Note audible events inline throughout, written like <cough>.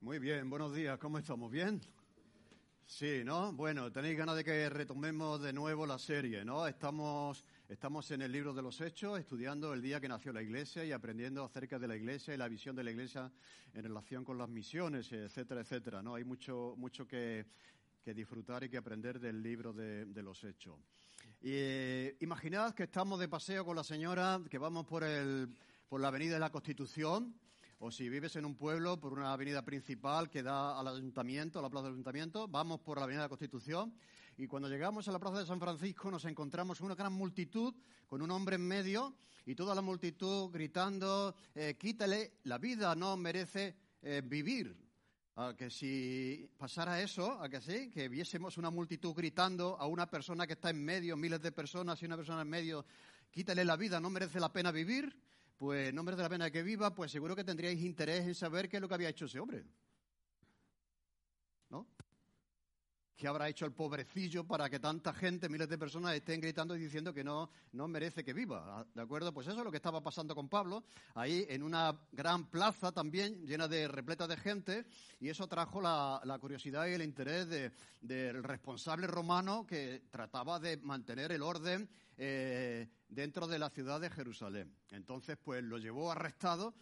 Muy bien, buenos días, ¿cómo estamos? ¿Bien? Sí, ¿no? Bueno, tenéis ganas de que retomemos de nuevo la serie, ¿no? Estamos, estamos en el libro de los Hechos, estudiando el día que nació la Iglesia y aprendiendo acerca de la Iglesia y la visión de la Iglesia en relación con las misiones, etcétera, etcétera, ¿no? Hay mucho, mucho que, que disfrutar y que aprender del libro de, de los Hechos. Y, eh, imaginad que estamos de paseo con la señora, que vamos por, el, por la Avenida de la Constitución, o si vives en un pueblo, por una avenida principal que da al ayuntamiento, a la plaza del ayuntamiento, vamos por la avenida de la Constitución y cuando llegamos a la plaza de San Francisco nos encontramos una gran multitud con un hombre en medio y toda la multitud gritando, eh, quítale, la vida no merece eh, vivir. A que si pasara eso, a que sí, que viésemos una multitud gritando a una persona que está en medio, miles de personas y una persona en medio, quítale la vida, no merece la pena vivir, pues no merece la pena que viva, pues seguro que tendríais interés en saber qué es lo que había hecho ese hombre. ¿No? ¿Qué habrá hecho el pobrecillo para que tanta gente, miles de personas, estén gritando y diciendo que no, no merece que viva? ¿De acuerdo? Pues eso es lo que estaba pasando con Pablo, ahí en una gran plaza también, llena de repleta de gente, y eso trajo la, curiosidad y el interés de, del responsable romano que trataba de mantener el orden eh, dentro de la ciudad de Jerusalén. Entonces, pues lo llevó arrestado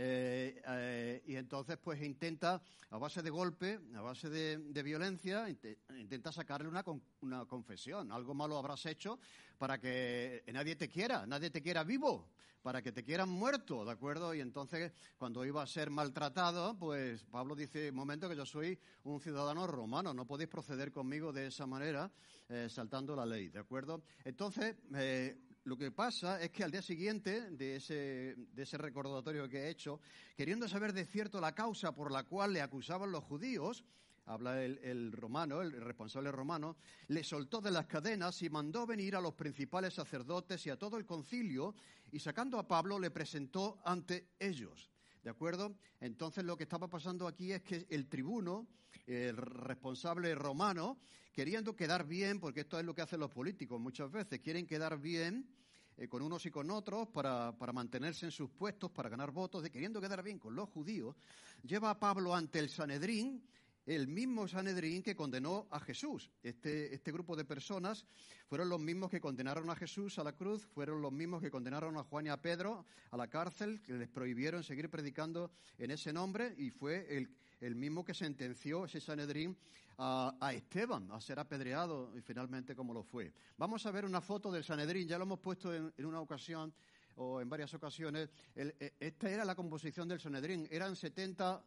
eh, eh, y entonces, pues intenta, a base de golpe, a base de, de violencia, int intenta sacarle una, con una confesión. Algo malo habrás hecho para que nadie te quiera, nadie te quiera vivo para que te quieran muerto, ¿de acuerdo? Y entonces, cuando iba a ser maltratado, pues Pablo dice, momento que yo soy un ciudadano romano, no podéis proceder conmigo de esa manera, eh, saltando la ley, ¿de acuerdo? Entonces, eh, lo que pasa es que al día siguiente de ese, recordatorio que he hecho, queriendo saber de cierto la causa por la cual le acusaban los judíos, habla el, romano, el responsable romano, le soltó de las cadenas y mandó venir a los principales sacerdotes y a todo el concilio y sacando a Pablo le presentó ante ellos. ¿De acuerdo? Entonces lo que estaba pasando aquí es que el tribuno, el responsable romano, queriendo quedar bien, porque esto es lo que hacen los políticos muchas veces, quieren quedar bien eh, con unos y con otros para, para, mantenerse en sus puestos, para ganar votos, de queriendo quedar bien con los judíos, lleva a Pablo ante el Sanedrín el mismo Sanedrín que condenó a Jesús. Este, este, grupo de personas fueron los mismos que condenaron a Jesús a la cruz, fueron los mismos que condenaron a Juan y a Pedro a la cárcel, que les prohibieron seguir predicando en ese nombre, y fue el, el mismo que sentenció ese Sanedrín a, Esteban a ser apedreado, y finalmente como lo fue. Vamos a ver una foto del Sanedrín, ya lo hemos puesto en, una ocasión o en varias ocasiones. El, esta era la composición del Sanedrín, eran 70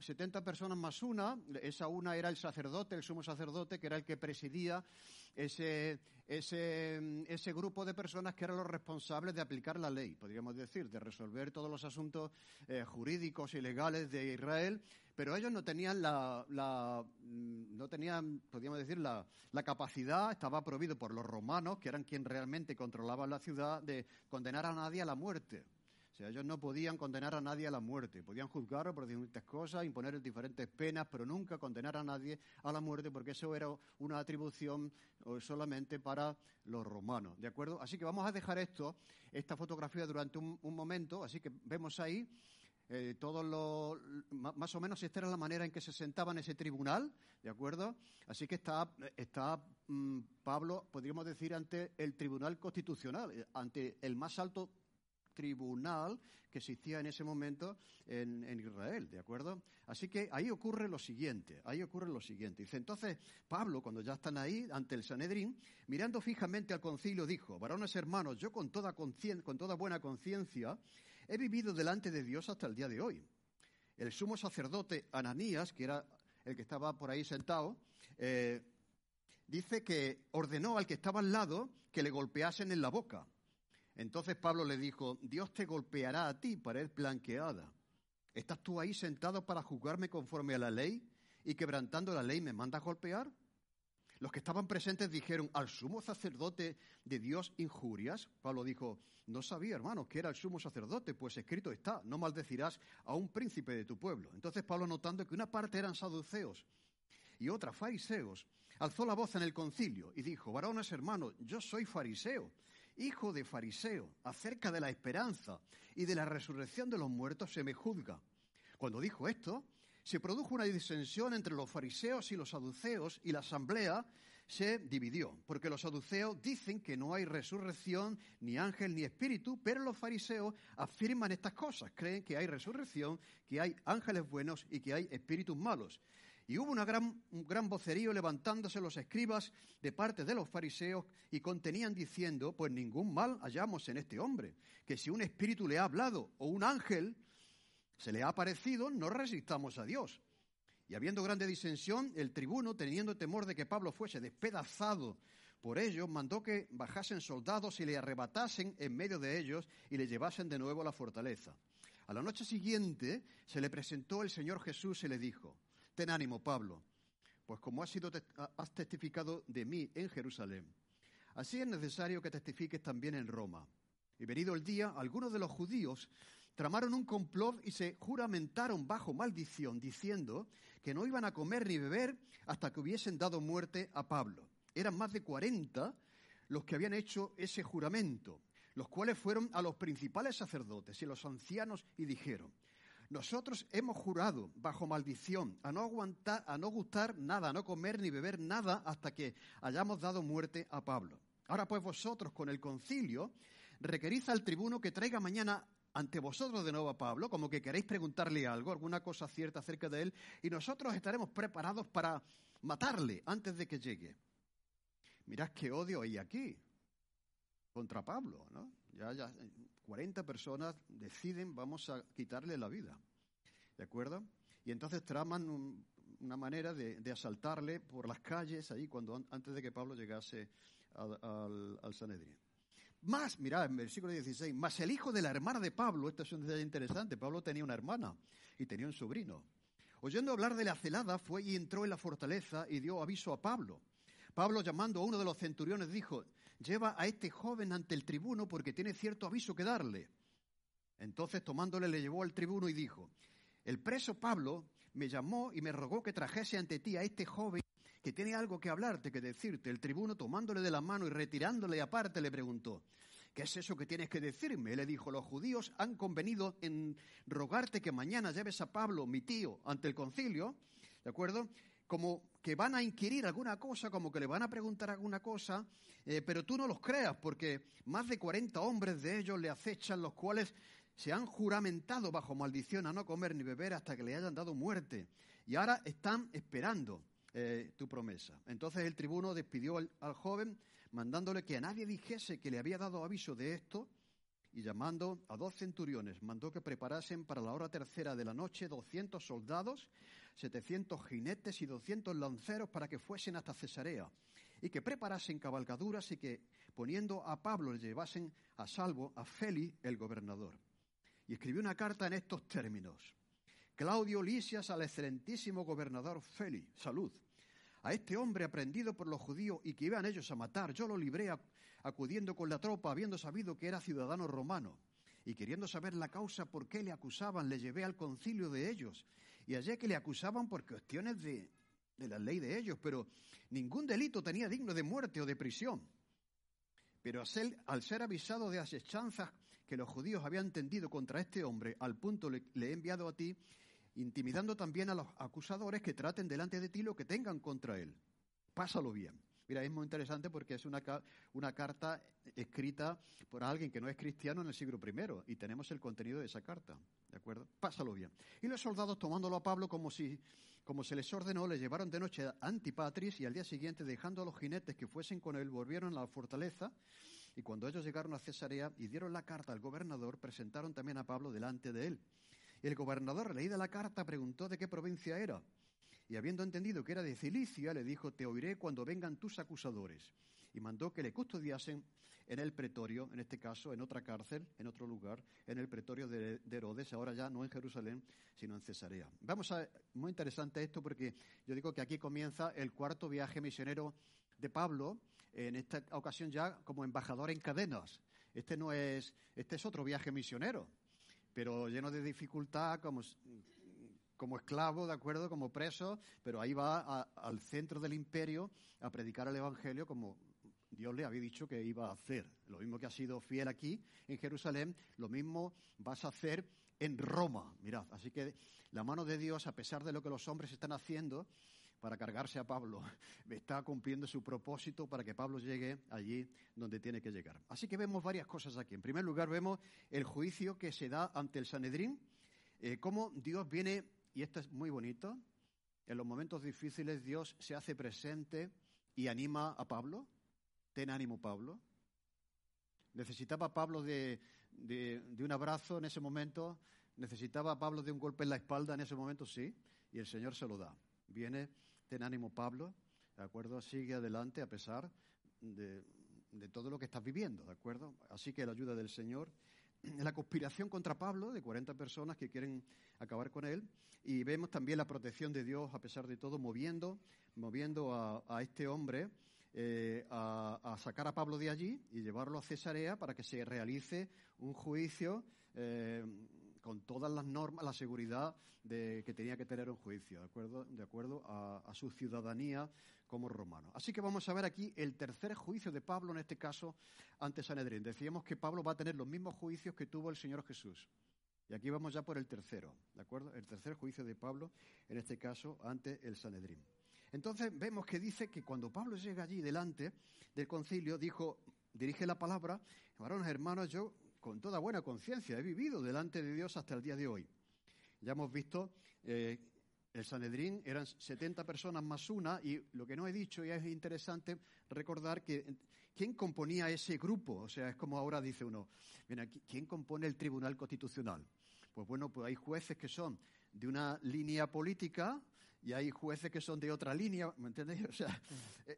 70 personas más una, esa una era el sacerdote, el sumo sacerdote, que era el que presidía ese, ese, ese, grupo de personas que eran los responsables de aplicar la ley, podríamos decir, de resolver todos los asuntos eh, jurídicos y legales de Israel, pero ellos no tenían la, la no tenían, podríamos decir, la, la, capacidad, estaba prohibido por los romanos, que eran quienes realmente controlaban la ciudad, de condenar a nadie a la muerte. Sea, ellos no podían condenar a nadie a la muerte, podían juzgarlo por diferentes cosas, imponer diferentes penas, pero nunca condenar a nadie a la muerte, porque eso era una atribución solamente para los romanos, ¿de acuerdo? Así que vamos a dejar esto, esta fotografía durante un, momento, así que vemos ahí eh, todos los, más o menos esta era la manera en que se sentaba en ese tribunal, ¿de acuerdo? Así que está, está mmm, Pablo, podríamos decir, ante el Tribunal Constitucional, eh, ante el más alto tribunal que existía en ese momento en, Israel, ¿de acuerdo? Así que ahí ocurre lo siguiente, ahí ocurre lo siguiente. Dice, entonces Pablo, cuando ya están ahí ante el Sanedrín, mirando fijamente al concilio, dijo, varones hermanos, yo con toda, con toda buena conciencia he vivido delante de Dios hasta el día de hoy. El sumo sacerdote Ananías, que era el que estaba por ahí sentado, eh, dice que ordenó al que estaba al lado que le golpeasen en la boca. Entonces Pablo le dijo, Dios te golpeará a ti, pared blanqueada. ¿Estás tú ahí sentado para juzgarme conforme a la ley y quebrantando la ley me mandas golpear? Los que estaban presentes dijeron, ¿al sumo sacerdote de Dios injurias? Pablo dijo, no sabía, hermano, que era el sumo sacerdote, pues escrito está, no maldecirás a un príncipe de tu pueblo. Entonces Pablo, notando que una parte eran saduceos y otra fariseos, alzó la voz en el concilio y dijo, varones hermanos, yo soy fariseo, hijo de fariseo, acerca de la esperanza y de la resurrección de los muertos se me juzga. Cuando dijo esto, se produjo una disensión entre los fariseos y los saduceos y la asamblea se dividió, porque los saduceos dicen que no hay resurrección, ni ángel, ni espíritu, pero los fariseos afirman estas cosas, creen que hay resurrección, que hay ángeles buenos y que hay espíritus malos. Y hubo una gran, un gran vocerío levantándose los escribas de parte de los fariseos y contenían diciendo, pues ningún mal hallamos en este hombre, que si un espíritu le ha hablado o un ángel se le ha aparecido, no resistamos a Dios. Y habiendo grande disensión, el tribuno, teniendo temor de que Pablo fuese despedazado por ellos, mandó que bajasen soldados y le arrebatasen en medio de ellos y le llevasen de nuevo a la fortaleza. A la noche siguiente se le presentó el Señor Jesús y le dijo, Ten ánimo, Pablo, pues como has, sido, has testificado de mí en Jerusalén, así es necesario que testifiques también en Roma. Y venido el día, algunos de los judíos tramaron un complot y se juramentaron bajo maldición, diciendo que no iban a comer ni beber hasta que hubiesen dado muerte a Pablo. Eran más de cuarenta los que habían hecho ese juramento, los cuales fueron a los principales sacerdotes y los ancianos y dijeron, nosotros hemos jurado bajo maldición a no aguantar, a no gustar nada, a no comer ni beber nada hasta que hayamos dado muerte a Pablo. Ahora pues vosotros con el concilio requerís al tribuno que traiga mañana ante vosotros de nuevo a Pablo, como que queréis preguntarle algo, alguna cosa cierta acerca de él, y nosotros estaremos preparados para matarle antes de que llegue. Mirad qué odio hay aquí contra Pablo, ¿no? Ya, ya, 40 personas deciden, vamos a quitarle la vida. ¿De acuerdo? Y entonces traman una manera de, asaltarle por las calles ahí cuando, antes de que Pablo llegase al, al, Sanedrín. Más, mirad, en versículo 16, más el hijo de la hermana de Pablo, esto es un detalle interesante, Pablo tenía una hermana y tenía un sobrino. Oyendo hablar de la celada, fue y entró en la fortaleza y dio aviso a Pablo. Pablo, llamando a uno de los centuriones, dijo, lleva a este joven ante el tribuno porque tiene cierto aviso que darle. Entonces, tomándole, le llevó al tribuno y dijo, el preso Pablo me llamó y me rogó que trajese ante ti a este joven que tiene algo que hablarte, que decirte. El tribuno, tomándole de la mano y retirándole aparte, le preguntó, ¿qué es eso que tienes que decirme? le dijo, los judíos han convenido en rogarte que mañana lleves a Pablo, mi tío, ante el concilio, ¿de acuerdo? Como que van a inquirir alguna cosa, como que le van a preguntar alguna cosa, eh, pero tú no los creas, porque más de 40 hombres de ellos le acechan, los cuales se han juramentado bajo maldición a no comer ni beber hasta que le hayan dado muerte. Y ahora están esperando eh, tu promesa. Entonces el tribuno despidió al, al joven, mandándole que a nadie dijese que le había dado aviso de esto, y llamando a dos centuriones, mandó que preparasen para la hora tercera de la noche doscientos soldados 700 jinetes y 200 lanceros para que fuesen hasta Cesarea y que preparasen cabalgaduras y que, poniendo a Pablo, le llevasen a salvo a Feli, el gobernador. Y escribió una carta en estos términos. Claudio Lisias al excelentísimo gobernador Feli, salud. A este hombre aprendido por los judíos y que iban ellos a matar, yo lo libré acudiendo con la tropa, habiendo sabido que era ciudadano romano. Y queriendo saber la causa por qué le acusaban, le llevé al concilio de ellos y allá que le acusaban por cuestiones de, la ley de ellos, pero ningún delito tenía digno de muerte o de prisión. Pero al ser avisado de asechanzas que los judíos habían tendido contra este hombre, al punto le, he enviado a ti, intimidando también a los acusadores que traten delante de ti lo que tengan contra él. Pásalo bien. Mira, es muy interesante porque es una, una carta escrita por alguien que no es cristiano en el siglo I y tenemos el contenido de esa carta. ¿De acuerdo? Pásalo bien. Y los soldados, tomándolo a Pablo como si como se les ordenó, le llevaron de noche a Antipatris y al día siguiente, dejando a los jinetes que fuesen con él, volvieron a la fortaleza. Y cuando ellos llegaron a Cesarea y dieron la carta al gobernador, presentaron también a Pablo delante de él. Y el gobernador, leída la carta, preguntó de qué provincia era. Y habiendo entendido que era de Cilicia, le dijo, te oiré cuando vengan tus acusadores. Y mandó que le custodiasen en el pretorio, en este caso, en otra cárcel, en otro lugar, en el pretorio de, Herodes, ahora ya no en Jerusalén, sino en Cesarea. Vamos a, muy interesante esto porque yo digo que aquí comienza el cuarto viaje misionero de Pablo, en esta ocasión ya como embajador en cadenas. Este no es, este es otro viaje misionero, pero lleno de dificultad, como, como esclavo, ¿de acuerdo? Como preso, pero ahí va al centro del imperio a predicar el Evangelio como Dios le había dicho que iba a hacer. Lo mismo que ha sido fiel aquí en Jerusalén, lo mismo vas a hacer en Roma. Mirad, así que la mano de Dios, a pesar de lo que los hombres están haciendo para cargarse a Pablo, <laughs> está cumpliendo su propósito para que Pablo llegue allí donde tiene que llegar. Así que vemos varias cosas aquí. En primer lugar, vemos el juicio que se da ante el Sanedrín, eh, cómo Dios viene, y esto es muy bonito, en los momentos difíciles Dios se hace presente y anima a Pablo. Ten ánimo, Pablo. ¿Necesitaba Pablo de, un abrazo en ese momento? ¿Necesitaba Pablo de un golpe en la espalda en ese momento? Sí. Y el Señor se lo da. Viene, ten ánimo, Pablo. ¿De acuerdo? Sigue adelante a pesar de, de todo lo que estás viviendo. ¿De acuerdo? Así que la ayuda del Señor la conspiración contra Pablo de 40 personas que quieren acabar con él y vemos también la protección de Dios a pesar de todo moviendo moviendo a este hombre eh, a, sacar a Pablo de allí y llevarlo a Cesarea para que se realice un juicio eh, con todas las normas, la seguridad de, que tenía que tener un juicio, ¿de acuerdo, de acuerdo a, su ciudadanía como romano. Así que vamos a ver aquí el tercer juicio de Pablo, en este caso, ante Sanedrín. Decíamos que Pablo va a tener los mismos juicios que tuvo el Señor Jesús. Y aquí vamos ya por el tercero, ¿de acuerdo? El tercer juicio de Pablo, en este caso, ante el Sanedrín. Entonces vemos que dice que cuando Pablo llega allí delante del concilio, dijo, dirige la palabra, varones hermanos, yo con toda buena conciencia he vivido delante de Dios hasta el día de hoy. Ya hemos visto, eh, el Sanedrín eran 70 personas más una, y lo que no he dicho, y es interesante recordar que quién componía ese grupo, o sea, es como ahora dice uno, ¿quién compone el Tribunal Constitucional? Pues bueno, pues hay jueces que son de una línea política, y hay jueces que son de otra línea, ¿me entendéis? <laughs> O sea,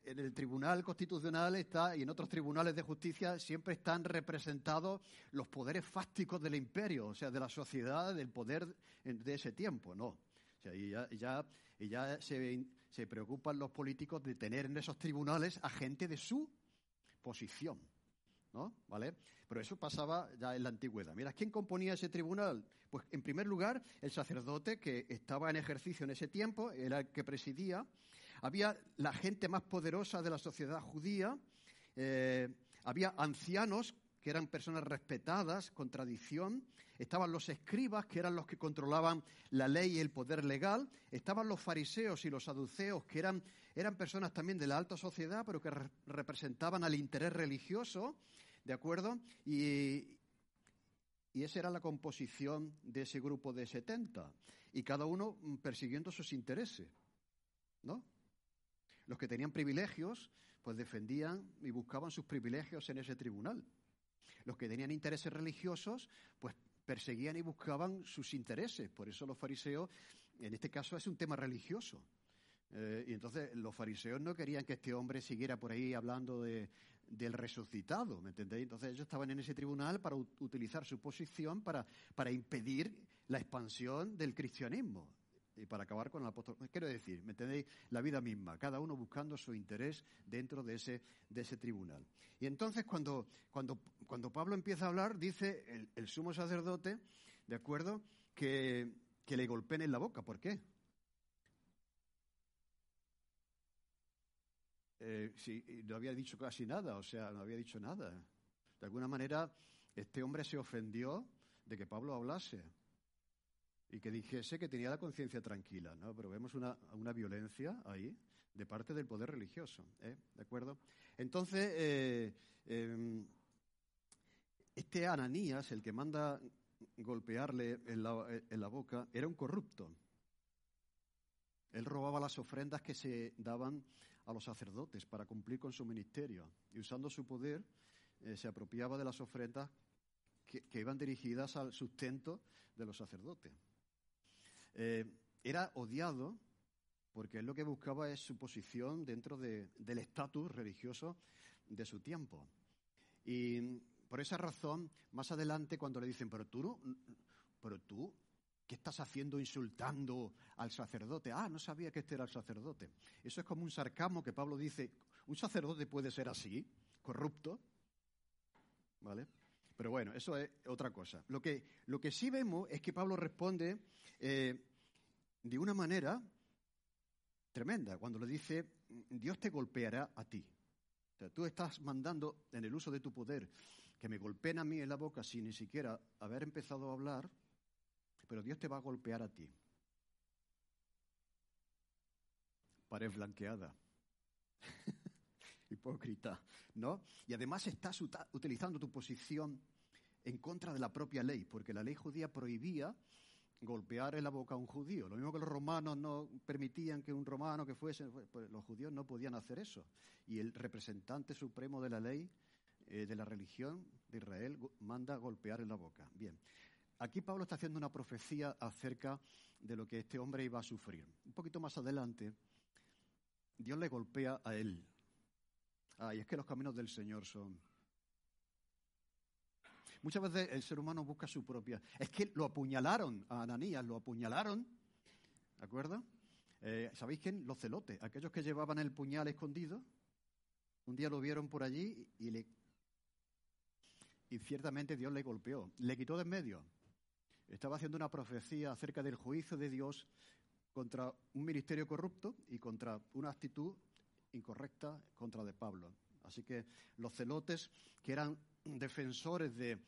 en el Tribunal Constitucional está y en otros tribunales de justicia siempre están representados los poderes fácticos del imperio, o sea, de la sociedad, del poder de ese tiempo, ¿no? O sea, y ya, ya, y ya se, se preocupan los políticos de tener en esos tribunales a gente de su posición, ¿no? ¿Vale? Pero eso pasaba ya en la antigüedad. Mira, ¿quién componía ese tribunal? Pues en primer lugar, el sacerdote que estaba en ejercicio en ese tiempo, era el que presidía. Había la gente más poderosa de la sociedad judía. Eh, había ancianos que eran personas respetadas con tradición. Estaban los escribas, que eran los que controlaban la ley y el poder legal. Estaban los fariseos y los saduceos, que eran, eran personas también de la alta sociedad, pero que representaban al interés religioso. ¿De acuerdo? Y, y esa era la composición de ese grupo de 70. Y cada uno mm, persiguiendo sus intereses. ¿No? Los que tenían privilegios, pues defendían y buscaban sus privilegios en ese tribunal. Los que tenían intereses religiosos, pues perseguían y buscaban sus intereses. Por eso los fariseos, en este caso es un tema religioso. Eh, y entonces los fariseos no querían que este hombre siguiera por ahí hablando de, del resucitado, ¿me entendéis? Entonces ellos estaban en ese tribunal para utilizar su posición para, para impedir la expansión del cristianismo y para acabar con el apóstol. Quiero decir, ¿me entendéis? La vida misma, cada uno buscando su interés dentro de ese, de ese tribunal. Y entonces cuando, cuando, cuando Pablo empieza a hablar, dice el, el sumo sacerdote, ¿de acuerdo? Que, que le golpeen en la boca. ¿Por qué? Eh, sí, no había dicho casi nada, o sea, no había dicho nada. De alguna manera, este hombre se ofendió de que Pablo hablase y que dijese que tenía la conciencia tranquila, ¿no? Pero vemos una, una, violencia ahí de parte del poder religioso, ¿eh? ¿De acuerdo? Entonces, eh, em, este Ananías, el que manda golpearle en la, en la boca, era un corrupto. Él robaba las ofrendas que se daban a los sacerdotes para cumplir con su ministerio y usando su poder eh, se apropiaba de las ofrendas que, iban dirigidas al sustento de los sacerdotes. Eh, era odiado porque él lo que buscaba es su posición dentro del estatus religioso de su tiempo. Y por esa razón, más adelante, cuando le dicen, pero tú, pero tú, ¿qué estás haciendo insultando al sacerdote? Ah, no sabía que este era el sacerdote. Eso es como un sarcasmo que Pablo dice, un sacerdote puede ser así, corrupto, ¿vale? Pero bueno, eso es otra cosa. Lo que, lo que sí vemos es que Pablo responde eh, de una manera tremenda cuando le dice, Dios te golpeará a ti. Tú estás mandando en el uso de tu poder que me golpeen a mí en la boca sin ni siquiera haber empezado a hablar, pero Dios te va a golpear a ti. Pared blanqueada. <laughs> Hipócrita, ¿no? Y además estás utilizando tu posición en contra de la propia ley, porque la ley judía prohibía golpear en la boca a un judío. Lo mismo que los romanos no permitían que un romano que fuese, pues los judíos no podían hacer eso. Y el representante supremo de la ley, eh, de la religión de Israel, manda golpear en la boca. Bien, aquí Pablo está haciendo una profecía acerca de lo que este hombre iba a sufrir. Un poquito más adelante, Dios le golpea a él. Ay, es que los caminos del Señor son Muchas veces el ser humano busca su propia. Es que lo apuñalaron a Ananías, lo apuñalaron, ¿de acuerdo? Eh, ¿Sabéis quién? Los celotes, aquellos que llevaban el puñal escondido. Un día lo vieron por allí y le. Y ciertamente Dios le golpeó, le quitó de en medio. Estaba haciendo una profecía acerca del juicio de Dios contra un ministerio corrupto y contra una actitud incorrecta contra de Pablo. Así que los celotes, que eran defensores de,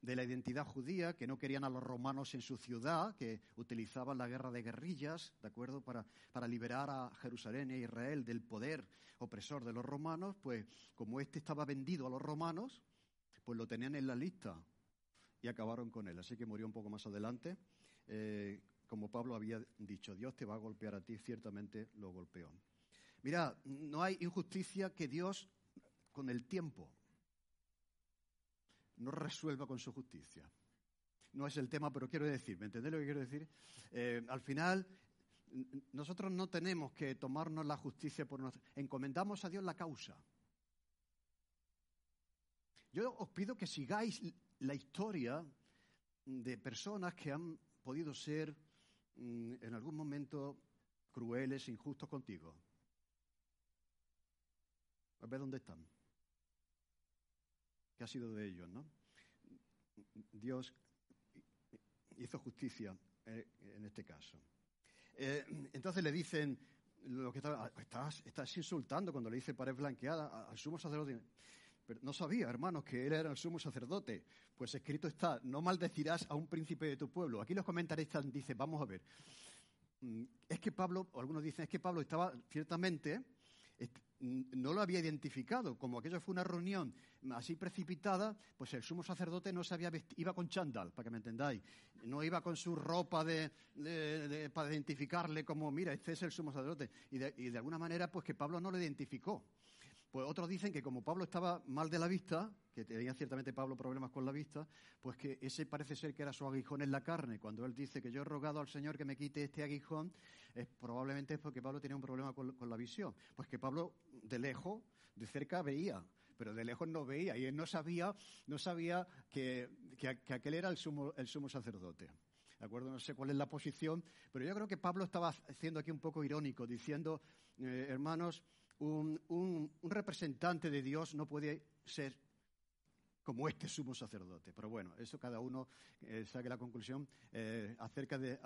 la identidad judía, que no querían a los romanos en su ciudad, que utilizaban la guerra de guerrillas, ¿de acuerdo?, para, para liberar a Jerusalén e Israel del poder opresor de los romanos, pues como este estaba vendido a los romanos, pues lo tenían en la lista y acabaron con él. Así que murió un poco más adelante. Eh, como Pablo había dicho, Dios te va a golpear a ti, ciertamente lo golpeó. Mira, no hay injusticia que Dios con el tiempo no resuelva con su justicia. No es el tema, pero quiero decir, ¿me entendéis lo que quiero decir? Eh, al final, nosotros no tenemos que tomarnos la justicia por nosotros. Encomendamos a Dios la causa. Yo os pido que sigáis la historia de personas que han podido ser mm, en algún momento crueles, injustos contigo. A ver dónde están que ha sido de ellos, ¿no? Dios hizo justicia eh, en este caso. Eh, entonces le dicen, lo que ah, estás, estás insultando cuando le dice pared blanqueada al sumo sacerdote. Pero no sabía, hermanos, que él era el sumo sacerdote. Pues escrito está, no maldecirás a un príncipe de tu pueblo. Aquí los comentaristas dicen, vamos a ver, mm, es que Pablo, algunos dicen, es que Pablo estaba ciertamente no lo había identificado. Como aquello fue una reunión así precipitada, pues el sumo sacerdote no sabía iba con chándal, para que me entendáis. No iba con su ropa para identificarle como, mira, este es el sumo sacerdote. De, y de alguna manera, pues que Pablo no lo identificó. Pues otros dicen que como Pablo estaba mal de la vista, que tenía ciertamente Pablo problemas con la vista, pues que ese parece ser que era su aguijón en la carne. Cuando él dice que yo he rogado al Señor que me quite este aguijón, es, probablemente es porque Pablo tenía un problema con, la visión. Pues que Pablo de lejos, de cerca veía, pero de lejos no veía y él no sabía, no sabía que, aquel era el sumo, el sumo sacerdote. ¿De acuerdo? No sé cuál es la posición, pero yo creo que Pablo estaba haciendo aquí un poco irónico, diciendo, eh, hermanos, un, representante de Dios no puede ser como este sumo sacerdote. Pero bueno, eso cada uno eh, saque la conclusión eh, acerca, de,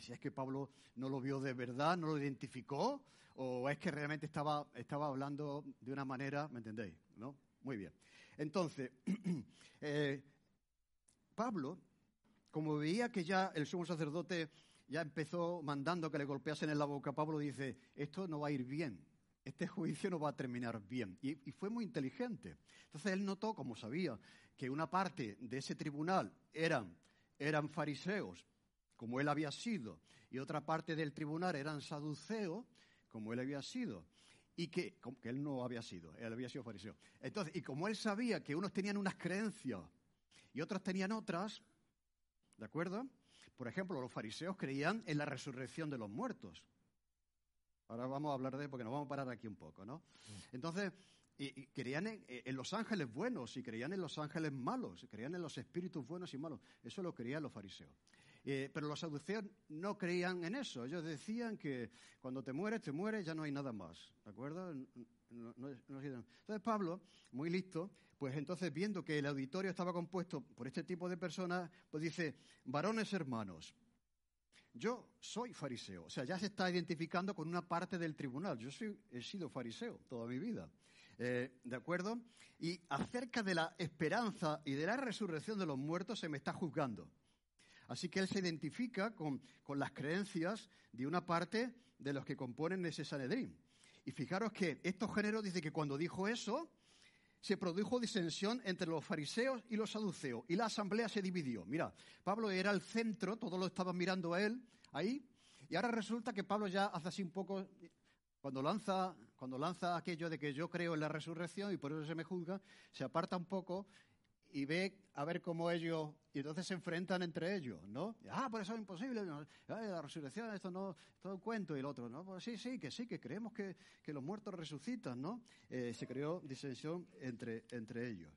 si es que Pablo no lo vio de verdad, no lo identificó, o es que realmente estaba, estaba hablando de una manera, ¿me entendéis? ¿No? Muy bien. Entonces, <clears throat> eh, Pablo, como veía que ya el sumo sacerdote ya empezó mandando que le golpeasen en la boca, Pablo dice, esto no va a ir bien este juicio no va a terminar bien. Y, fue muy inteligente. Entonces él notó, como sabía, que una parte de ese tribunal eran, eran fariseos, como él había sido, y otra parte del tribunal eran saduceos, como él había sido, y que, que él no había sido, él había sido fariseo. Entonces, y como él sabía que unos tenían unas creencias y otros tenían otras, ¿de acuerdo? Por ejemplo, los fariseos creían en la resurrección de los muertos. Ahora vamos a hablar de porque nos vamos a parar aquí un poco, ¿no? Entonces, y, creían en, los ángeles buenos y creían en los ángeles malos, creían en los espíritus buenos y malos. Eso lo creían los fariseos. Eh, pero los saduceos no creían en eso. Ellos decían que cuando te mueres, te mueres, ya no hay nada más. ¿De acuerdo? entonces Pablo, muy listo, pues entonces viendo que el auditorio estaba compuesto por este tipo de personas, pues dice, varones hermanos, yo soy fariseo, o sea, ya se está identificando con una parte del tribunal. Yo soy, he sido fariseo toda mi vida. Eh, ¿De acuerdo? Y acerca de la esperanza y de la resurrección de los muertos se me está juzgando. Así que él se identifica con, con las creencias de una parte de los que componen ese Sanedrín. Y fijaros que estos géneros dice que cuando dijo eso, se produjo disensión entre los fariseos y los saduceos y la asamblea se dividió. Mira, Pablo era el centro, todos lo estaban mirando a él ahí, y ahora resulta que Pablo ya hace así un poco, cuando lanza, cuando lanza aquello de que yo creo en la resurrección y por eso se me juzga, se aparta un poco y ve a ver cómo ellos, y entonces se enfrentan entre ellos, ¿no? Ah, por eso es imposible, la resurrección, esto no, todo un cuento, y el otro, ¿no? Pues sí, sí, que sí, que creemos que, los muertos resucitan, ¿no? Eh, se creó disensión entre, entre ellos.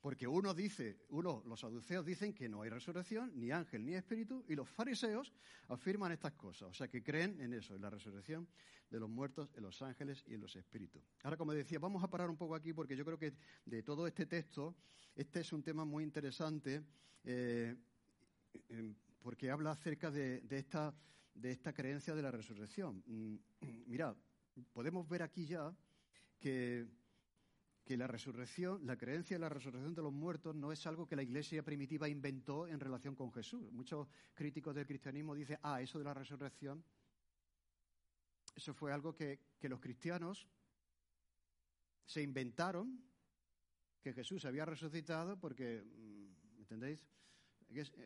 Porque uno dice, uno, los saduceos dicen que no hay resurrección, ni ángel, ni espíritu, y los fariseos afirman estas cosas, o sea que creen en eso, en la resurrección de los muertos, en los ángeles y en los espíritus. Ahora, como decía, vamos a parar un poco aquí porque yo creo que de todo este texto, este es un tema muy interesante, eh, porque habla acerca de, esta, de esta creencia de la resurrección. Mm, <clears throat> mira, podemos ver aquí ya que que la resurrección, la creencia en la resurrección de los muertos no es algo que la iglesia primitiva inventó en relación con Jesús. Muchos críticos del cristianismo dicen, ah, eso de la resurrección, eso fue algo que, los cristianos se inventaron, que Jesús había resucitado porque, mm, ¿entendéis?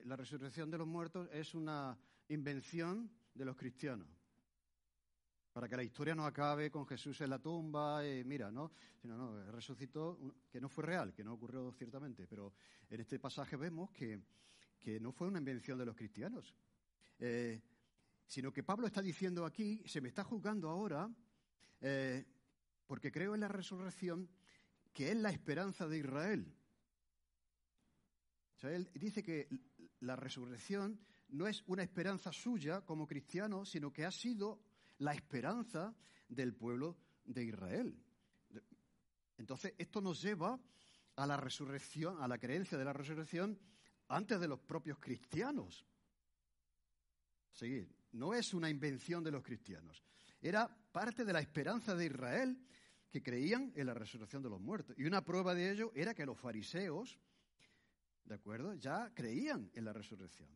La resurrección de los muertos es una invención de los cristianos para que la historia no acabe con Jesús en la tumba, y mira, ¿no? No, resucitó, que no fue real, que no ocurrió ciertamente, pero en este pasaje vemos que, no fue una invención de los cristianos, eh, sino que Pablo está diciendo aquí, se me está juzgando ahora, eh, porque creo en la resurrección, que es la esperanza de Israel. O él dice que la resurrección no es una esperanza suya como cristiano, sino que ha sido la esperanza del pueblo de Israel. Entonces, esto nos lleva a la resurrección, a la creencia de la resurrección antes de los propios cristianos. Seguir, no es una invención de los cristianos, era parte de la esperanza de Israel que creían en la resurrección de los muertos. Y una prueba de ello era que los fariseos, ¿de acuerdo?, ya creían en la resurrección.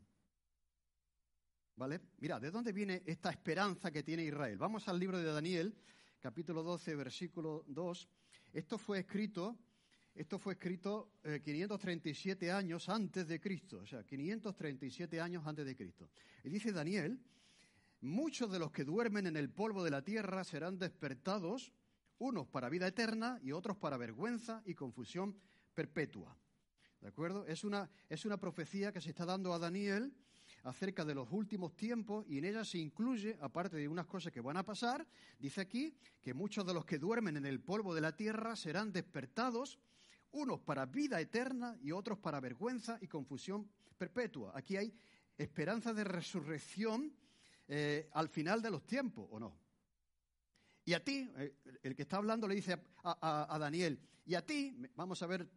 ¿Vale? Mira, ¿de dónde viene esta esperanza que tiene Israel? Vamos al libro de Daniel, capítulo 12, versículo 2. Esto fue escrito, esto fue escrito 537 eh, años antes de Cristo, o sea, 537 años antes de Cristo. Y dice Daniel, muchos de los que duermen en el polvo de la tierra serán despertados, unos para vida eterna y otros para vergüenza y confusión perpetua. ¿De acuerdo? Es una, es una profecía que se está dando a Daniel acerca de los últimos tiempos y en ella se incluye, aparte de unas cosas que van a pasar, dice aquí que muchos de los que duermen en el polvo de la tierra serán despertados, unos para vida eterna y otros para vergüenza y confusión perpetua. Aquí hay esperanza de resurrección eh, al final de los tiempos, ¿o no? Y a ti, eh, el que está hablando le dice a, Daniel, y a ti, vamos a ver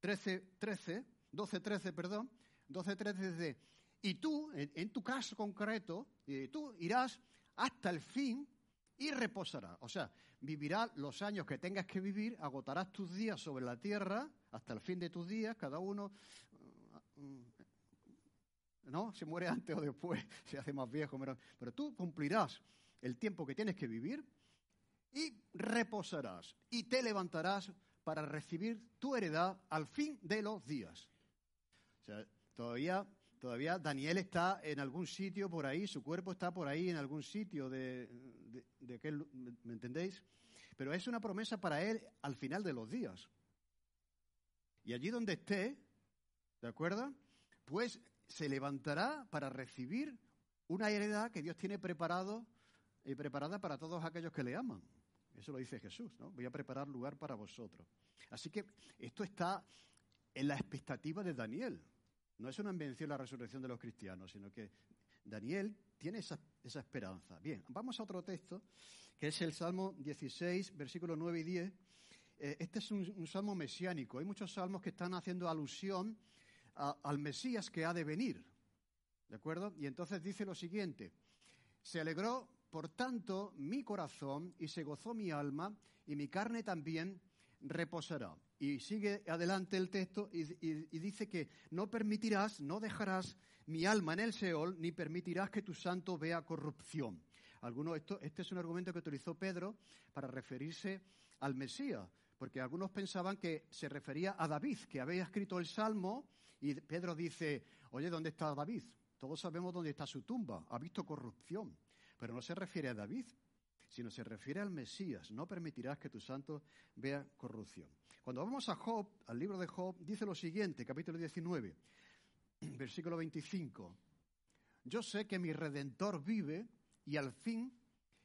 13, 13, 12, 13, perdón, 12, 13 dice, y tú, en, tu caso concreto, eh, tú irás hasta el fin y reposarás. O sea, vivirás los años que tengas que vivir, agotarás tus días sobre la tierra hasta el fin de tus días, cada uno, mm, ¿no? Se muere antes o después, <laughs> se hace más viejo, pero, pero tú cumplirás el tiempo que tienes que vivir y reposarás y te levantarás para recibir tu heredad al fin de los días. O sea, todavía Todavía Daniel está en algún sitio por ahí, su cuerpo está por ahí en algún sitio de, de, aquel, ¿me entendéis? Pero es una promesa para él al final de los días. Y allí donde esté, ¿de acuerdo? Pues se levantará para recibir una heredad que Dios tiene preparado y preparada para todos aquellos que le aman. Eso lo dice Jesús, ¿no? Voy a preparar lugar para vosotros. Así que esto está en la expectativa de Daniel. No es una invención la resurrección de los cristianos, sino que Daniel tiene esa, esperanza. Bien, vamos a otro texto, que es el Salmo 16, versículos 9 y 10. Eh, este es un, salmo mesiánico. Hay muchos salmos que están haciendo alusión al Mesías que ha de venir. ¿De acuerdo? Y entonces dice lo siguiente. Se alegró, por tanto, mi corazón y se gozó mi alma y mi carne también reposará. Y sigue adelante el texto y, dice que no permitirás, no dejarás mi alma en el Seol, ni permitirás que tu santo vea corrupción. Algunos, esto, este es un argumento que utilizó Pedro para referirse al Mesías, porque algunos pensaban que se refería a David, que había escrito el Salmo, y Pedro dice, oye, ¿dónde está David? Todos sabemos dónde está su tumba, ha visto corrupción, pero no se refiere a David, sino se refiere al Mesías. No permitirás que tu santo vea corrupción. Cuando vamos a Job, al libro de Job, dice lo siguiente, capítulo 19, <clears throat> versículo 25. Yo sé que mi redentor vive y al fin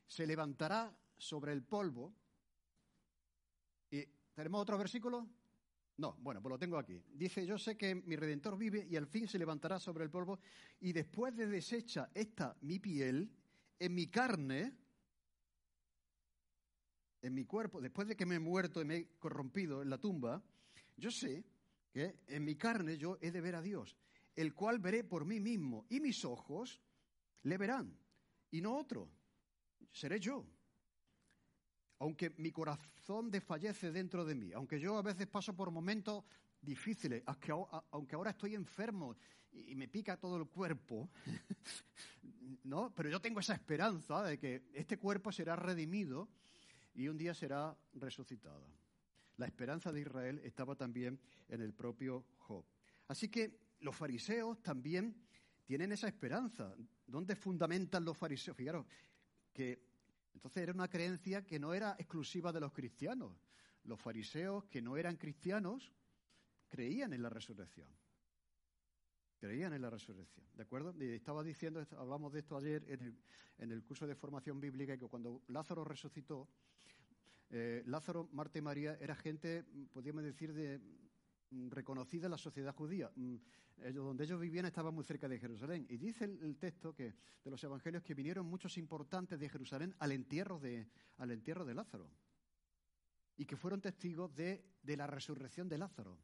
se levantará sobre el polvo. ¿Y tenemos otro versículo? No, bueno, pues lo tengo aquí. Dice, yo sé que mi redentor vive y al fin se levantará sobre el polvo y después de deshecha esta mi piel, en mi carne en mi cuerpo, después de que me he muerto y me he corrompido en la tumba, yo sé que en mi carne yo he de ver a Dios, el cual veré por mí mismo, y mis ojos le verán, y no otro, seré yo. Aunque mi corazón desfallece dentro de mí, aunque yo a veces paso por momentos difíciles, aunque ahora estoy enfermo y me pica todo el cuerpo, <laughs> ¿no? Pero yo tengo esa esperanza de que este cuerpo será redimido y un día será resucitada. La esperanza de Israel estaba también en el propio Job. Así que los fariseos también tienen esa esperanza. ¿Dónde fundamentan los fariseos? Fijaros que entonces era una creencia que no era exclusiva de los cristianos. Los fariseos que no eran cristianos creían en la resurrección. Creían en la resurrección, ¿de acuerdo? Y estaba diciendo, hablamos de esto ayer en el, en el curso de formación bíblica, que cuando Lázaro resucitó, eh, Lázaro, Marta y María era gente, podríamos decir, de, mm, reconocida en la sociedad judía. Mm, donde ellos vivían estaban muy cerca de Jerusalén. Y dice el, texto que, de los evangelios que vinieron muchos importantes de Jerusalén al entierro de, al entierro de Lázaro. Y que fueron testigos de, de la resurrección de Lázaro.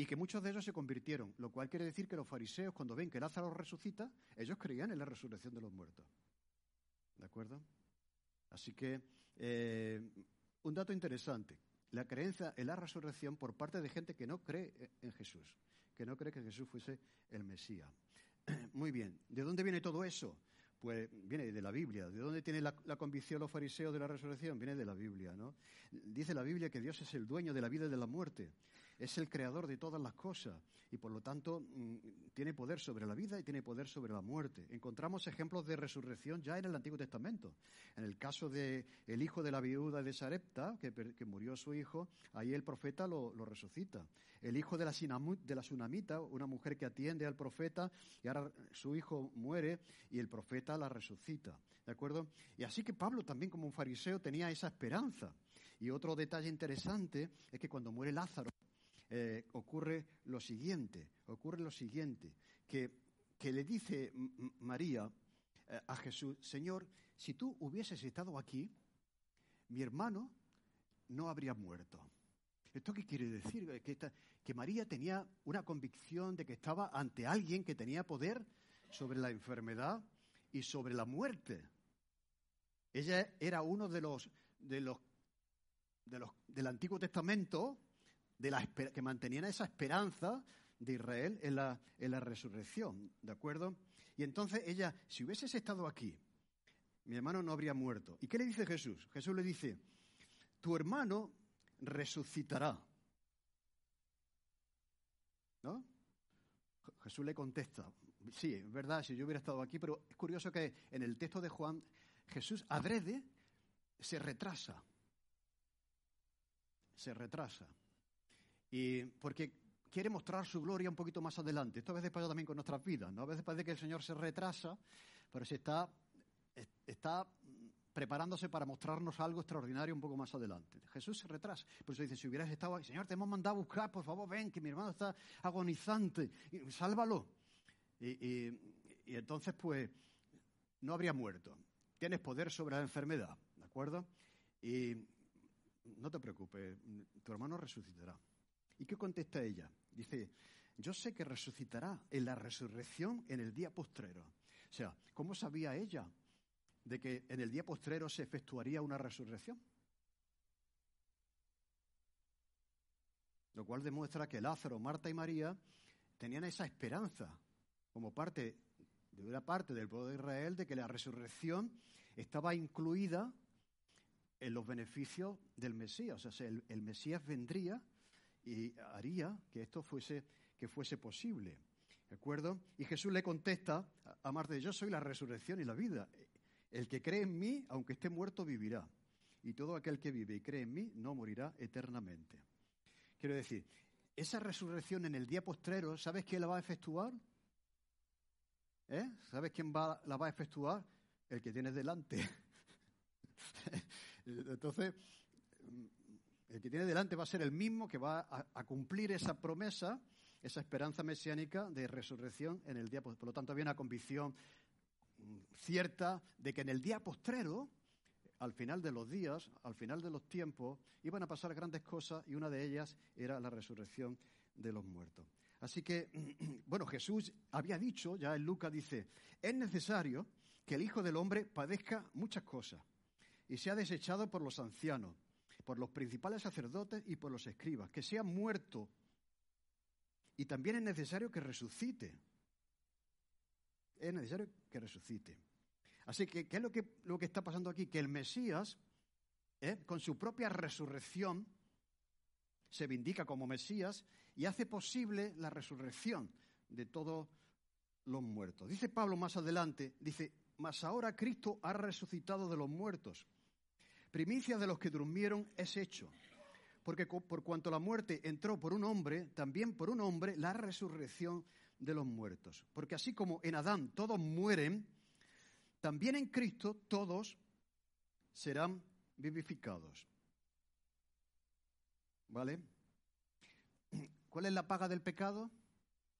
Y que muchos de ellos se convirtieron. Lo cual quiere decir que los fariseos, cuando ven que Lázaro resucita, ellos creían en la resurrección de los muertos. ¿De acuerdo? Así que eh, un dato interesante, la creencia en la resurrección por parte de gente que no cree en Jesús, que no cree que Jesús fuese el Mesías. <clears throat> Muy bien, ¿de dónde viene todo eso? Pues viene de la Biblia. ¿De dónde tiene la, la, convicción los fariseos de la resurrección? Viene de la Biblia, ¿no? Dice la Biblia que Dios es el dueño de la vida y de la muerte es el creador de todas las cosas y por lo tanto mm, tiene poder sobre la vida y tiene poder sobre la muerte. Encontramos ejemplos de resurrección ya en el Antiguo Testamento. En el caso del el hijo de la viuda de Sarepta, que, murió su hijo, ahí el profeta lo, resucita. El hijo de la, de la Sunamita, una mujer que atiende al profeta y ahora su hijo muere y el profeta la resucita. ¿De acuerdo? Y así que Pablo también como un fariseo tenía esa esperanza. Y otro detalle interesante es que cuando muere Lázaro, eh, ocurre lo siguiente, ocurre lo siguiente, que, le dice María eh, a Jesús, Señor, si tú hubieses estado aquí, mi hermano no habría muerto. ¿Esto qué quiere decir? Que, que María tenía una convicción de que estaba ante alguien que tenía poder sobre la enfermedad y sobre la muerte. Ella era uno de los, de los, de los del Antiguo Testamento de la, que mantenían esa esperanza de Israel en la, en la resurrección, ¿de acuerdo? Y entonces ella, si hubieses estado aquí, mi hermano no habría muerto. ¿Y qué le dice Jesús? Jesús le dice, tu hermano resucitará. ¿No? Jesús le contesta, sí, es verdad, si yo hubiera estado aquí, pero es curioso que en el texto de Juan, Jesús adrede se retrasa. Se retrasa. Y porque quiere mostrar su gloria un poquito más adelante. Esto a veces pasa también con nuestras vidas, ¿no? A veces parece que el Señor se retrasa, pero se está está preparándose para mostrarnos algo extraordinario un poco más adelante. Jesús se retrasa. Por eso dice, si hubieras estado ahí, Señor, te hemos mandado a buscar, por favor, ven, que mi hermano está agonizante, y, sálvalo. Y, entonces, pues, no habría muerto. Tienes poder sobre la enfermedad, ¿de acuerdo? Y no te preocupes, tu hermano resucitará. ¿Y qué contesta ella? Dice, yo sé que resucitará en la resurrección en el día postrero. O sea, ¿cómo sabía ella de que en el día postrero se efectuaría una resurrección. Lo cual demuestra que Lázaro, Marta y María tenían esa esperanza como parte de una parte del pueblo de Israel de que la resurrección estaba incluida en los beneficios del Mesías. O sea, el, el Mesías vendría y haría que esto fuese, que fuese posible. ¿De acuerdo? Y Jesús le contesta a Marta, yo soy la resurrección y la vida. El que cree en mí, aunque esté muerto, vivirá. Y todo aquel que vive y cree en mí no morirá eternamente. Quiero decir, esa resurrección en el día postrero, ¿sabes quién la va a efectuar? ¿Eh? ¿Sabes quién va, la va a efectuar? El que tienes delante. <laughs> Entonces, el que tiene delante va a ser el mismo que va a, cumplir esa promesa, esa esperanza mesiánica de resurrección en el día. Por lo tanto, había una convicción cierta de que en el día postrero, al final de los días, al final de los tiempos, iban a pasar grandes cosas y una de ellas era la resurrección de los muertos. Así que, <clears throat> bueno, Jesús había dicho, ya en Lucas dice, es necesario que el Hijo del Hombre padezca muchas cosas y sea desechado por los ancianos, por los principales sacerdotes y por los escribas, que sea muerto. Y también es necesario que resucite es necesario que resucite. Así que, ¿qué es lo que, lo que está pasando aquí? Que el Mesías, ¿eh? con su propia resurrección, se vindica como Mesías y hace posible la resurrección de todos los muertos. Dice Pablo más adelante, dice, mas ahora Cristo ha resucitado de los muertos. Primicia de los que durmieron es hecho. Porque por cuanto la muerte entró por un hombre, también por un hombre la resurrección de los muertos. Porque así como en Adán todos mueren, también en Cristo todos serán vivificados. ¿Vale? <clears throat> ¿Cuál es la paga del pecado?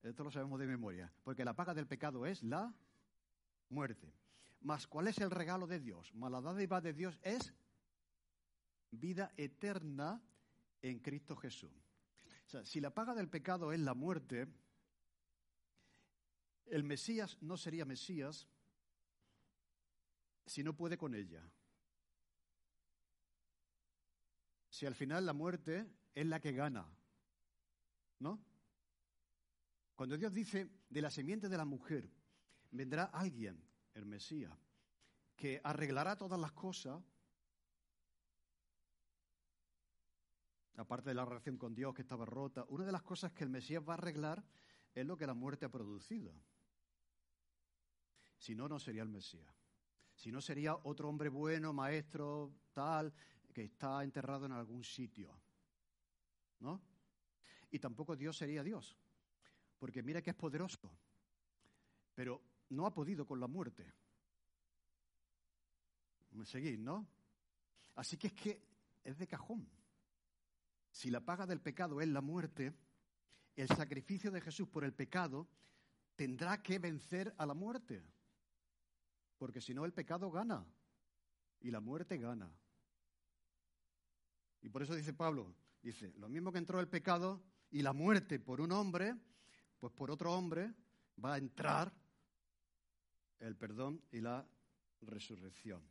Esto lo sabemos de memoria, porque la paga del pecado es la muerte. Mas ¿cuál es el regalo de Dios? Mas la dádiva de Dios es vida eterna en Cristo Jesús. O sea, si la paga del pecado es la muerte, el Mesías no sería Mesías si no puede con ella. Si al final la muerte es la que gana, ¿no? Cuando Dios dice de la semiente de la mujer, vendrá alguien, el Mesías, que arreglará todas las cosas, aparte de la relación con Dios que estaba rota, una de las cosas que el Mesías va a arreglar es lo que la muerte ha producido. Si no, no sería el Mesías. Si no, sería otro hombre bueno, maestro, tal, que está enterrado en algún sitio. ¿No? Y tampoco Dios sería Dios. Porque mira que es poderoso. Pero no ha podido con la muerte. ¿Me seguís, no? Así que es que es de cajón. Si la paga del pecado es la muerte, el sacrificio de Jesús por el pecado tendrá que vencer a la muerte porque si no el pecado gana y la muerte gana. Y por eso dice Pablo, dice, lo mismo que entró el pecado y la muerte por un hombre, pues por otro hombre va a entrar el perdón y la resurrección.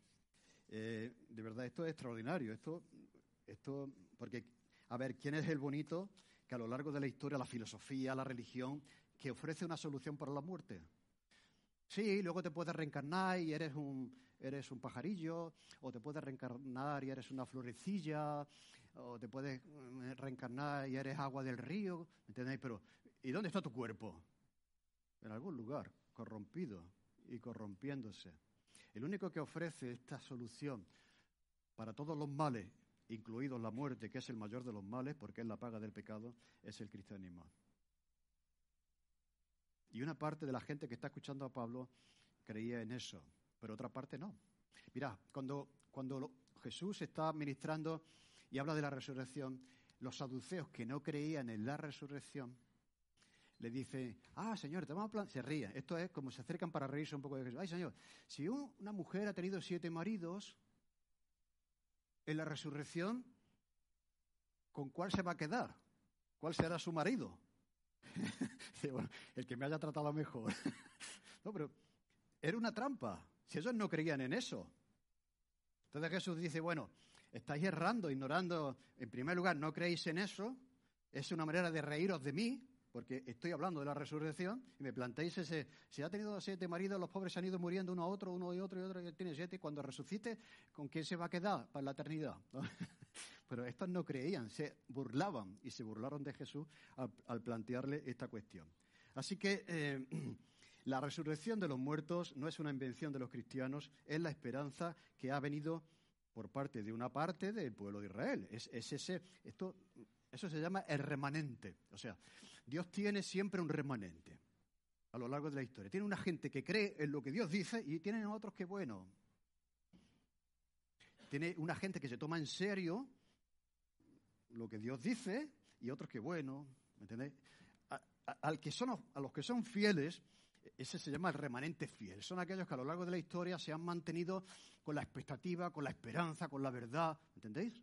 Eh, de verdad, esto es extraordinario. Esto, esto, porque, a ver, ¿quién es el bonito que a lo largo de la historia, la filosofía, la religión, que ofrece una solución para la muerte? Sí, luego te puedes reencarnar y eres un, eres un pajarillo, o te puedes reencarnar y eres una florecilla, o te puedes mm, reencarnar y eres agua del río, ¿entendéis? Pero, ¿y dónde está tu cuerpo? En algún lugar, corrompido y corrompiéndose. El único que ofrece esta solución para todos los males, incluidos la muerte, que es el mayor de los males, porque es la paga del pecado, es el cristianismo. Y una parte de la gente que está escuchando a Pablo creía en eso, pero otra parte no. Mirad, cuando, cuando Jesús está ministrando y habla de la resurrección, los saduceos que no creían en la resurrección le dicen, ah, señor, te vamos a Se ríen. Esto es como se acercan para reírse un poco de Jesús. Ay, señor, si una mujer ha tenido siete maridos, en la resurrección, ¿con cuál se va a quedar? ¿Cuál será su marido? <laughs> el que me haya tratado mejor. <laughs> no, pero era una trampa. Si ellos no creían en eso. Entonces Jesús dice, bueno, estáis errando, ignorando, en primer lugar, no creéis en eso, es una manera de reíros de mí, porque estoy hablando de la resurrección, y me planteáis ese, si ha tenido siete maridos, los pobres se han ido muriendo uno a otro, uno y otro y otro, y tiene siete, y cuando resucite, ¿con quién se va a quedar para la eternidad? <laughs> Pero estos no creían, se burlaban, y se burlaron de Jesús al, plantearle esta cuestión. Así que eh, <clears throat> la resurrección de los muertos no es una invención de los cristianos, es la esperanza que ha venido por parte de una parte del pueblo de Israel. Es, ese, esto, eso se llama el remanente. O sea, Dios tiene siempre un remanente a lo largo de la historia. Tiene una gente que cree en lo que Dios dice y tienen otros que, bueno, tiene una gente que se toma en serio lo que Dios dice y otros que, bueno, ¿me entendéis? al que son, a los que son fieles, ese se llama el remanente fiel. Son aquellos que a lo largo de la historia se han mantenido con la expectativa, con la esperanza, con la verdad. ¿Entendéis?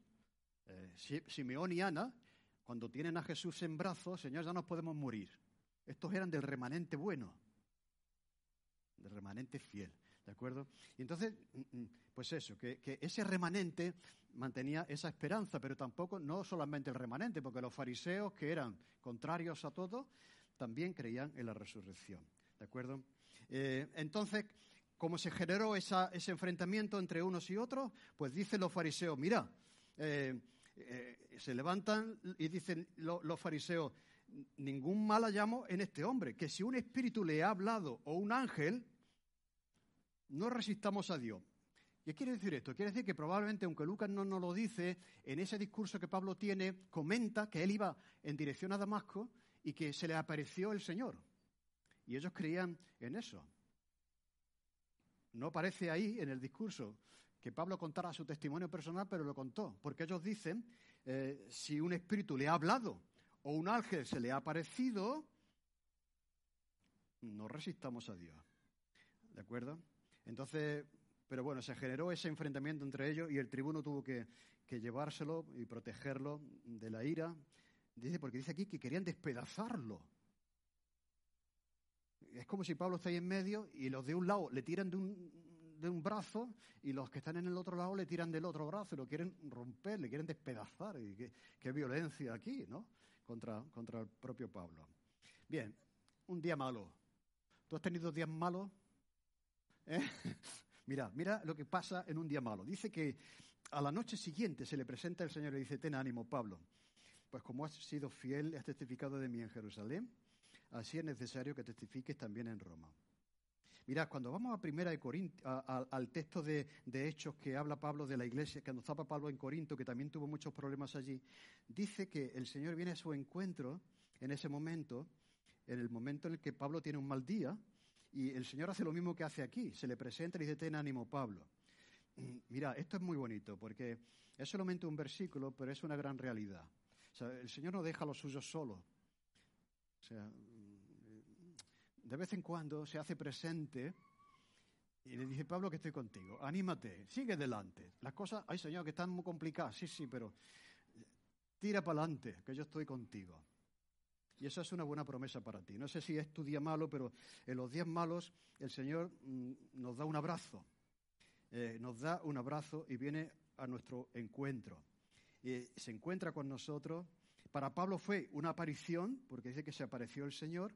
Eh, Simeón y Ana, cuando tienen a Jesús en brazos, Señor, ya nos podemos morir. Estos eran del remanente bueno, del remanente fiel. ¿De acuerdo? Y entonces, mm, mm, pues eso, que, ese remanente mantenía esa esperanza, pero tampoco, no solamente el remanente, porque los fariseos, que eran contrarios a todo, también creían en la resurrección. ¿De acuerdo? Eh, entonces, ¿cómo se generó ese enfrentamiento entre unos y otros? Pues dicen los fariseos, mira, eh, eh, se levantan y dicen los fariseos, ningún mal hallamos en este hombre, que si un espíritu le ha hablado o un ángel, no resistamos a Dios. ¿Qué quiere decir esto? Quiere decir que probablemente, aunque Lucas no nos lo dice, en ese discurso que Pablo tiene, comenta que él iba en dirección a Damasco y que se le apareció el Señor. Y ellos creían en eso. No aparece ahí en el discurso que Pablo contara su testimonio personal, pero lo contó, porque ellos dicen, eh, si un espíritu le ha hablado o un ángel se le ha aparecido, no resistamos a Dios. ¿De acuerdo? Entonces, pero bueno, se generó ese enfrentamiento entre ellos y el tribuno tuvo que, que llevárselo y protegerlo de la ira. Dice, porque dice aquí que querían despedazarlo. Es como si Pablo está ahí en medio y los de un lado le tiran de un, de un brazo y los que están en el otro lado le tiran del otro brazo y lo quieren romper, le quieren despedazar. Y qué, violencia aquí, ¿no? Contra, contra el propio Pablo. Bien, un día malo. ¿Tú has tenido días malos? ¿Eh? <laughs> mira, mira lo que pasa en un día malo. Dice que a la noche siguiente se le presenta el Señor y le dice, ten ánimo, Pablo. Pues como has sido fiel, has testificado de mí en Jerusalén, así es necesario que testifiques también en Roma. Mirad, cuando vamos a primera de al texto de, Hechos que habla Pablo de la iglesia, cuando estaba Pablo en Corinto, que también tuvo muchos problemas allí, dice que el Señor viene a su encuentro en ese momento, en el momento en el que Pablo tiene un mal día, y el Señor hace lo mismo que hace aquí, se le presenta y dice, ten ánimo, Pablo. Mira, esto es muy bonito, porque es solamente un versículo, pero es una gran realidad. O sea, el Señor no deja a los suyos solos. O sea, de vez en cuando se hace presente y le dice, Pablo, que estoy contigo, anímate, sigue adelante. Las cosas, ay Señor, que están muy complicadas, sí, sí, pero tira para adelante, que yo estoy contigo. Y esa es una buena promesa para ti. No sé si es tu día malo, pero en los días malos el Señor mm, nos da un abrazo. Eh, nos da un abrazo y viene a nuestro encuentro. Y se encuentra con nosotros. Para Pablo fue una aparición, porque dice que se apareció el Señor,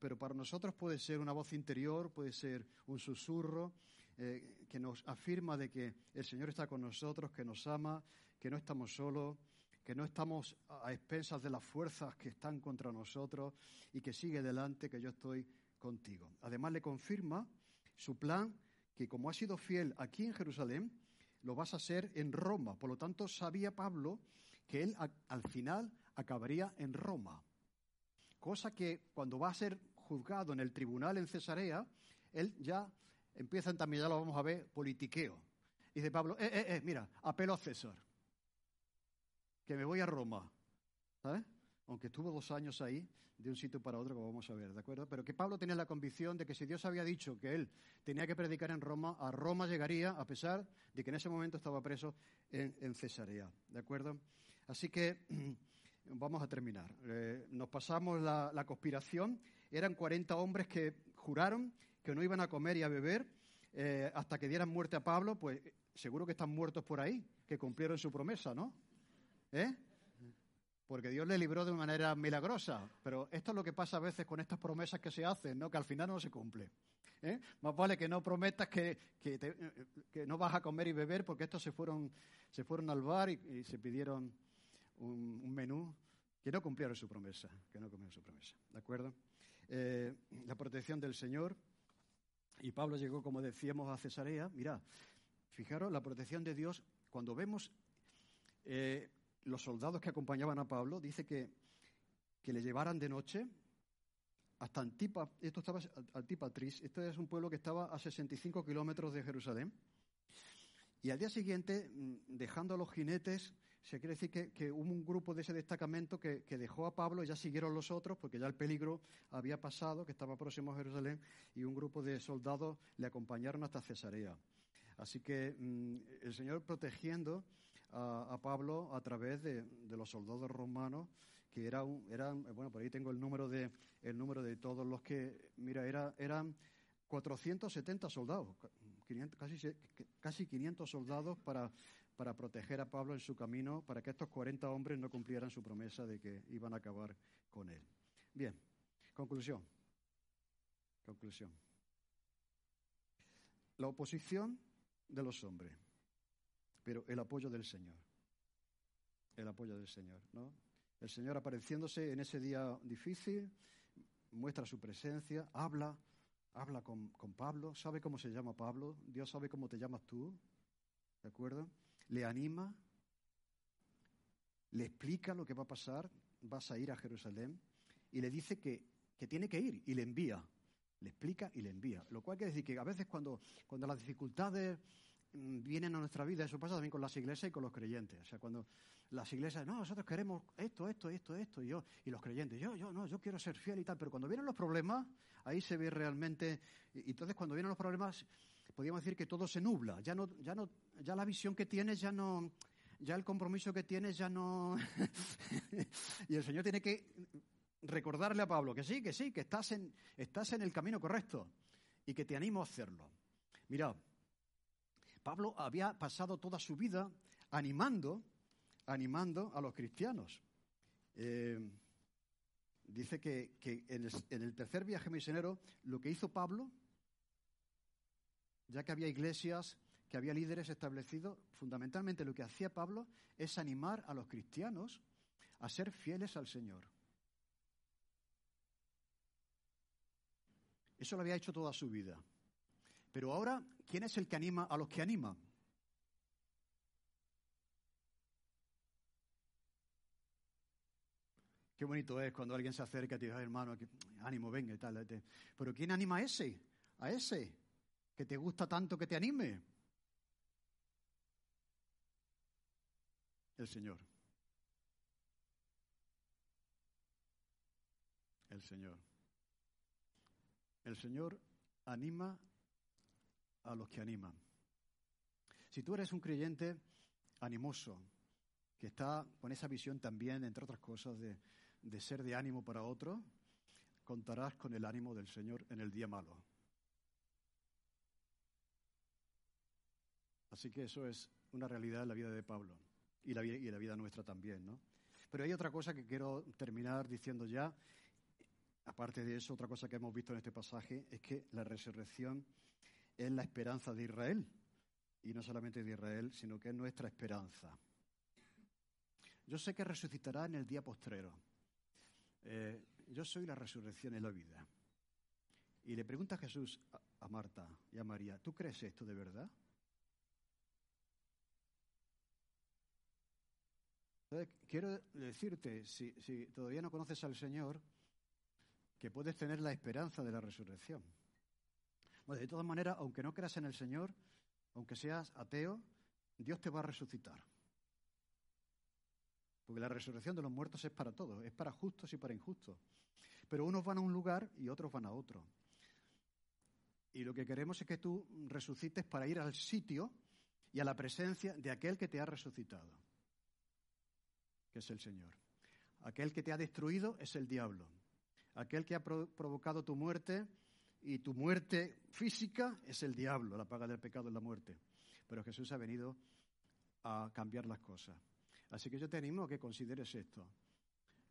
pero para nosotros puede ser una voz interior, puede ser un susurro eh, que nos afirma de que el Señor está con nosotros, que nos ama, que no estamos solos, que no estamos a expensas de las fuerzas que están contra nosotros y que sigue delante, que yo estoy contigo. Además le confirma su plan que como ha sido fiel aquí en Jerusalén, lo vas a hacer en Roma. Por lo tanto, sabía Pablo que él al final acabaría en Roma. Cosa que cuando va a ser juzgado en el tribunal en Cesarea, él ya empieza también, ya lo vamos a ver, politiqueo. Y dice Pablo, eh, eh, eh, mira, apelo a César, que me voy a Roma, ¿sabes? Aunque estuvo dos años ahí, de un sitio para otro, como vamos a ver, ¿de acuerdo? Pero que Pablo tenía la convicción de que si Dios había dicho que él tenía que predicar en Roma, a Roma llegaría, a pesar de que en ese momento estaba preso en, Cesarea, ¿de acuerdo? Así que <clears throat> vamos a terminar. Eh, nos pasamos la, conspiración. Eran 40 hombres que juraron que no iban a comer y a beber eh, hasta que dieran muerte a Pablo, pues seguro que están muertos por ahí, que cumplieron su promesa, ¿no? ¿Eh? porque Dios le libró de manera milagrosa. Pero esto es lo que pasa a veces con estas promesas que se hacen, ¿no? que al final no se cumple. ¿eh? Más vale que no prometas que, no vas a comer y beber, porque estos se fueron, se fueron al bar y, se pidieron un, menú que no cumplieron su promesa, que no cumplieron su promesa. ¿De acuerdo? Eh, la protección del Señor. Y Pablo llegó, como decíamos, a Cesarea. Mirad, fijaros la protección de Dios cuando vemos eh, los soldados que acompañaban a Pablo, dice que, que le llevaran de noche hasta Antipa, esto estaba Antipatris, este es un pueblo que estaba a 65 kilómetros de Jerusalén. Y al día siguiente, mm, dejando a los jinetes, se quiere decir que, hubo un grupo de ese destacamento que, dejó a Pablo, y ya siguieron los otros, porque ya el peligro había pasado, que estaba próximo a Jerusalén, y un grupo de soldados le acompañaron hasta Cesarea. Así que mm, el Señor protegiendo a, Pablo a través de, los soldados romanos, que era eran, bueno, por ahí tengo el número de, el número de todos los que, mira, era, eran 470 soldados, casi, casi 500 soldados para, para proteger a Pablo en su camino, para que estos 40 hombres no cumplieran su promesa de que iban a acabar con él. Bien, conclusión. Conclusión. La oposición de los hombres pero el apoyo del Señor. El apoyo del Señor, ¿no? El Señor apareciéndose en ese día difícil, muestra su presencia, habla, habla con, con, Pablo, sabe cómo se llama Pablo, Dios sabe cómo te llamas tú, ¿de acuerdo? Le anima, le explica lo que va a pasar, vas a ir a Jerusalén, y le dice que, que tiene que ir, y le envía, le explica y le envía. Lo cual quiere decir que a veces cuando, cuando las dificultades Mm, vienen a nuestra vida, eso pasa también con las iglesias y con los creyentes. O sea, cuando las iglesias, no, nosotros queremos esto, esto, esto, esto, y yo, y los creyentes, yo, yo, no, yo quiero ser fiel y tal, pero cuando vienen los problemas, ahí se ve realmente, entonces cuando vienen los problemas, podríamos decir que todo se nubla, ya no, ya no, ya la visión que tienes ya no, ya el compromiso que tienes ya no, <laughs> y el Señor tiene que recordarle a Pablo que sí, que sí, que estás en, estás en el camino correcto y que te animo a hacerlo. Mira, Pablo había pasado toda su vida animando, animando a los cristianos. Eh, dice que, el, en, el, tercer viaje misionero lo que hizo Pablo, ya que había iglesias, que había líderes establecidos, fundamentalmente lo que hacía Pablo es animar a los cristianos a ser fieles al Señor. Eso lo había hecho toda su vida. Pero ahora, ¿quién es el que anima a los que animan? Qué bonito es cuando alguien se acerca y te dice, hermano, ánimo, venga y tal. Pero ¿quién anima a ese? A ese que te gusta tanto que te anime. El Señor. El Señor. El Señor anima a los que animan. Si tú eres un creyente animoso, que está con esa visión también, entre otras cosas, de, de ser de ánimo para otro, contarás con el ánimo del Señor en el día malo. Así que eso es una realidad en la vida de Pablo y la, vida nuestra también, ¿no? Pero hay otra cosa que quiero terminar diciendo ya, aparte de eso, otra cosa que hemos visto en este pasaje es que la resurrección es la esperanza de Israel. Y no solamente de Israel, sino que es nuestra esperanza. Yo sé que resucitará en el día postrero. Eh, yo soy la resurrección y la vida. Y le pregunta Jesús a, Marta y a María, ¿tú crees esto de verdad? Quiero decirte, si, si todavía no conoces al Señor, que puedes tener la esperanza de la resurrección de todas maneras, aunque no creas en el Señor, aunque seas ateo, Dios te va a resucitar. Porque la resurrección de los muertos es para todos, es para justos y para injustos. Pero unos van a un lugar y otros van a otro. Y lo que queremos es que tú resucites para ir al sitio y a la presencia de aquel que te ha resucitado, que es el Señor. Aquel que te ha destruido es el diablo. Aquel que ha provocado tu muerte y tu muerte física es el diablo. La paga del pecado es la muerte. Pero Jesús ha venido a cambiar las cosas. Así que yo te animo a que consideres esto.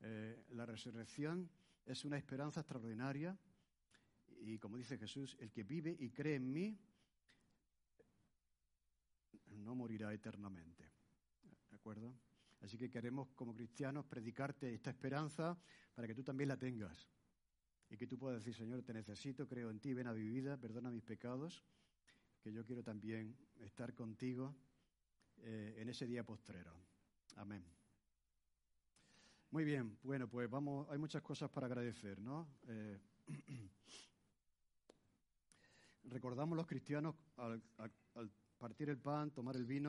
Eh, la resurrección es una esperanza extraordinaria y como dice Jesús, el que vive y cree en mí no morirá eternamente. ¿De acuerdo? Así que queremos como cristianos predicarte esta esperanza para que tú también la tengas. Y que tú puedas decir, Señor, te necesito, creo en ti, ven a mi vida, perdona mis pecados, que yo quiero también estar contigo eh, en ese día postrero. Amén. Muy bien, bueno, pues vamos, hay muchas cosas para agradecer, ¿no? Eh, <clears throat> recordamos los cristianos al, al partir el pan, tomar el vino.